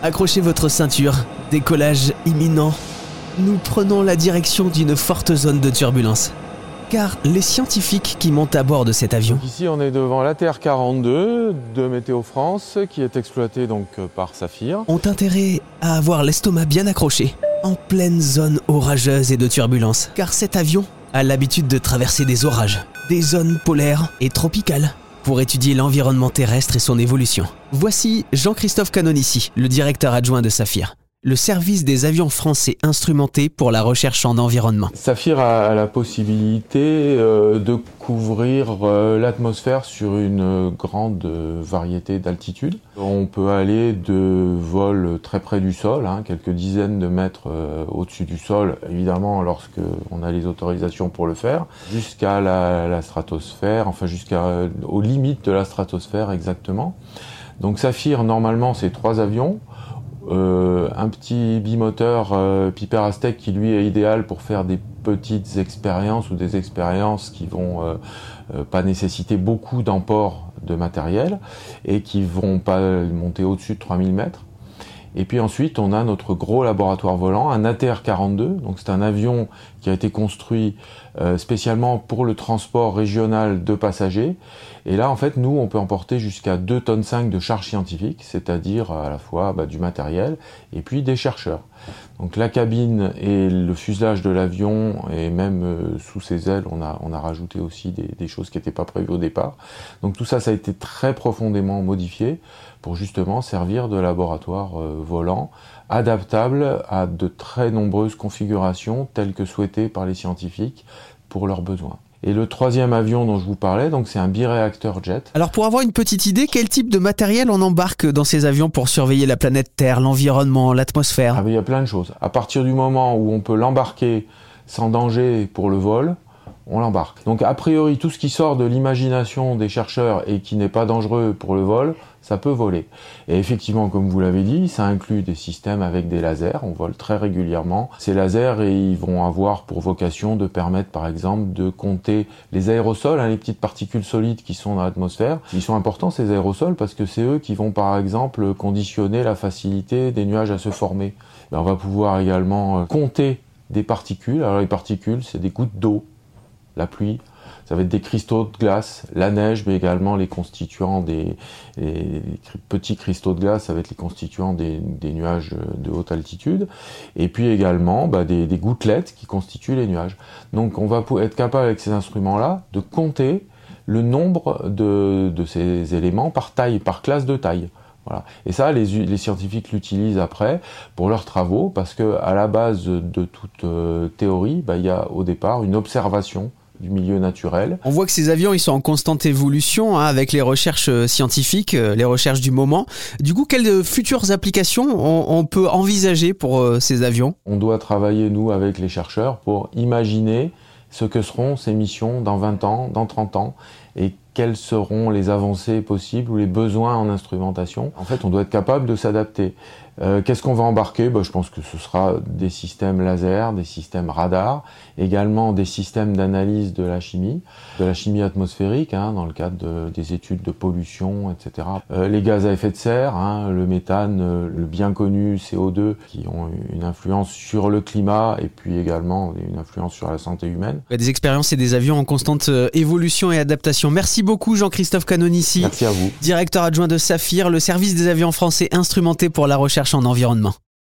Accrochez votre ceinture, décollage imminent. Nous prenons la direction d'une forte zone de turbulence. Car les scientifiques qui montent à bord de cet avion Ici, on est devant l'ATR-42 de Météo France, qui est exploité donc par Saphir. ont intérêt à avoir l'estomac bien accroché, en pleine zone orageuse et de turbulence. Car cet avion a l'habitude de traverser des orages, des zones polaires et tropicales, pour étudier l'environnement terrestre et son évolution. Voici Jean-Christophe Canonici, le directeur adjoint de Saphir, le service des avions français instrumentés pour la recherche en environnement. Saphir a la possibilité euh, de couvrir euh, l'atmosphère sur une euh, grande variété d'altitudes. On peut aller de vols très près du sol, hein, quelques dizaines de mètres au-dessus du sol, évidemment lorsque on a les autorisations pour le faire, jusqu'à la, stratosphère, enfin jusqu'à euh, aux limites de la stratosphère exactement. Donc Saphir, normalement, c'est trois avions. Euh, un petit bimoteur euh, Piper Aztec qui lui est idéal pour faire des petites expériences ou des expériences qui vont euh, euh, pas nécessiter beaucoup d'emport de matériel et qui vont pas monter au-dessus de 3000 mètres. Et puis ensuite, on a notre gros laboratoire volant, un ATR-42. Donc c'est un avion qui a été construit euh, spécialement pour le transport régional de passagers. Et là, en fait, nous, on peut emporter jusqu'à 2 tonnes 5 de charge scientifique, c'est-à-dire à la fois bah, du matériel et puis des chercheurs. Donc la cabine et le fuselage de l'avion et même euh, sous ses ailes, on a, on a rajouté aussi des, des choses qui n'étaient pas prévues au départ. Donc tout ça, ça a été très profondément modifié pour justement servir de laboratoire euh, volant adaptable à de très nombreuses configurations telles que souhaitées par les scientifiques pour leurs besoins. Et le troisième avion dont je vous parlais, donc c'est un biréacteur jet. Alors pour avoir une petite idée, quel type de matériel on embarque dans ces avions pour surveiller la planète Terre, l'environnement, l'atmosphère? Ah, il y a plein de choses. À partir du moment où on peut l'embarquer sans danger pour le vol, on l'embarque. Donc a priori, tout ce qui sort de l'imagination des chercheurs et qui n'est pas dangereux pour le vol, ça peut voler. Et effectivement, comme vous l'avez dit, ça inclut des systèmes avec des lasers. On vole très régulièrement. Ces lasers, ils vont avoir pour vocation de permettre, par exemple, de compter les aérosols, hein, les petites particules solides qui sont dans l'atmosphère. Ils sont importants, ces aérosols, parce que c'est eux qui vont, par exemple, conditionner la facilité des nuages à se former. On va pouvoir également euh, compter des particules. Alors les particules, c'est des gouttes d'eau la pluie, ça va être des cristaux de glace, la neige, mais également les constituants des petits cristaux de glace, ça va être les constituants des, nuages de haute altitude, et puis également bah, des, gouttelettes qui constituent les nuages. Donc on va être capable avec ces instruments-là de compter le nombre de, ces éléments par taille, par classe de taille. Et ça, les, les scientifiques l'utilisent après pour leurs travaux, parce que à la base de toute euh, théorie, bah, il y a au départ une observation du milieu naturel. On voit que ces avions, ils sont en constante évolution hein, avec les recherches euh, scientifiques, euh, les recherches du moment. Du coup, quelles futures applications on, on peut envisager pour euh, ces avions? On doit travailler, nous, avec les chercheurs pour imaginer ce que seront ces missions dans 20 ans, dans 30 ans, et quelles seront les avancées possibles ou les besoins en instrumentation? En fait, on doit être capable de s'adapter. Euh, Qu'est-ce qu'on va embarquer? Ben, Je pense que ce sera des systèmes laser, des systèmes radar, également des systèmes d'analyse de la chimie, de la chimie atmosphérique, hein, dans le cadre de, des études de pollution, etc. Euh, les gaz à effet de serre, hein, le méthane, le bien connu CO2, qui ont une influence sur le climat et puis également une influence sur la santé humaine. Des expériences et des avions en constante euh, évolution et adaptation. Merci beaucoup Jean-Christophe Canonici. Merci à vous. Directeur adjoint de Saphir, le service des avions français instrumentés pour la recherche en environnement.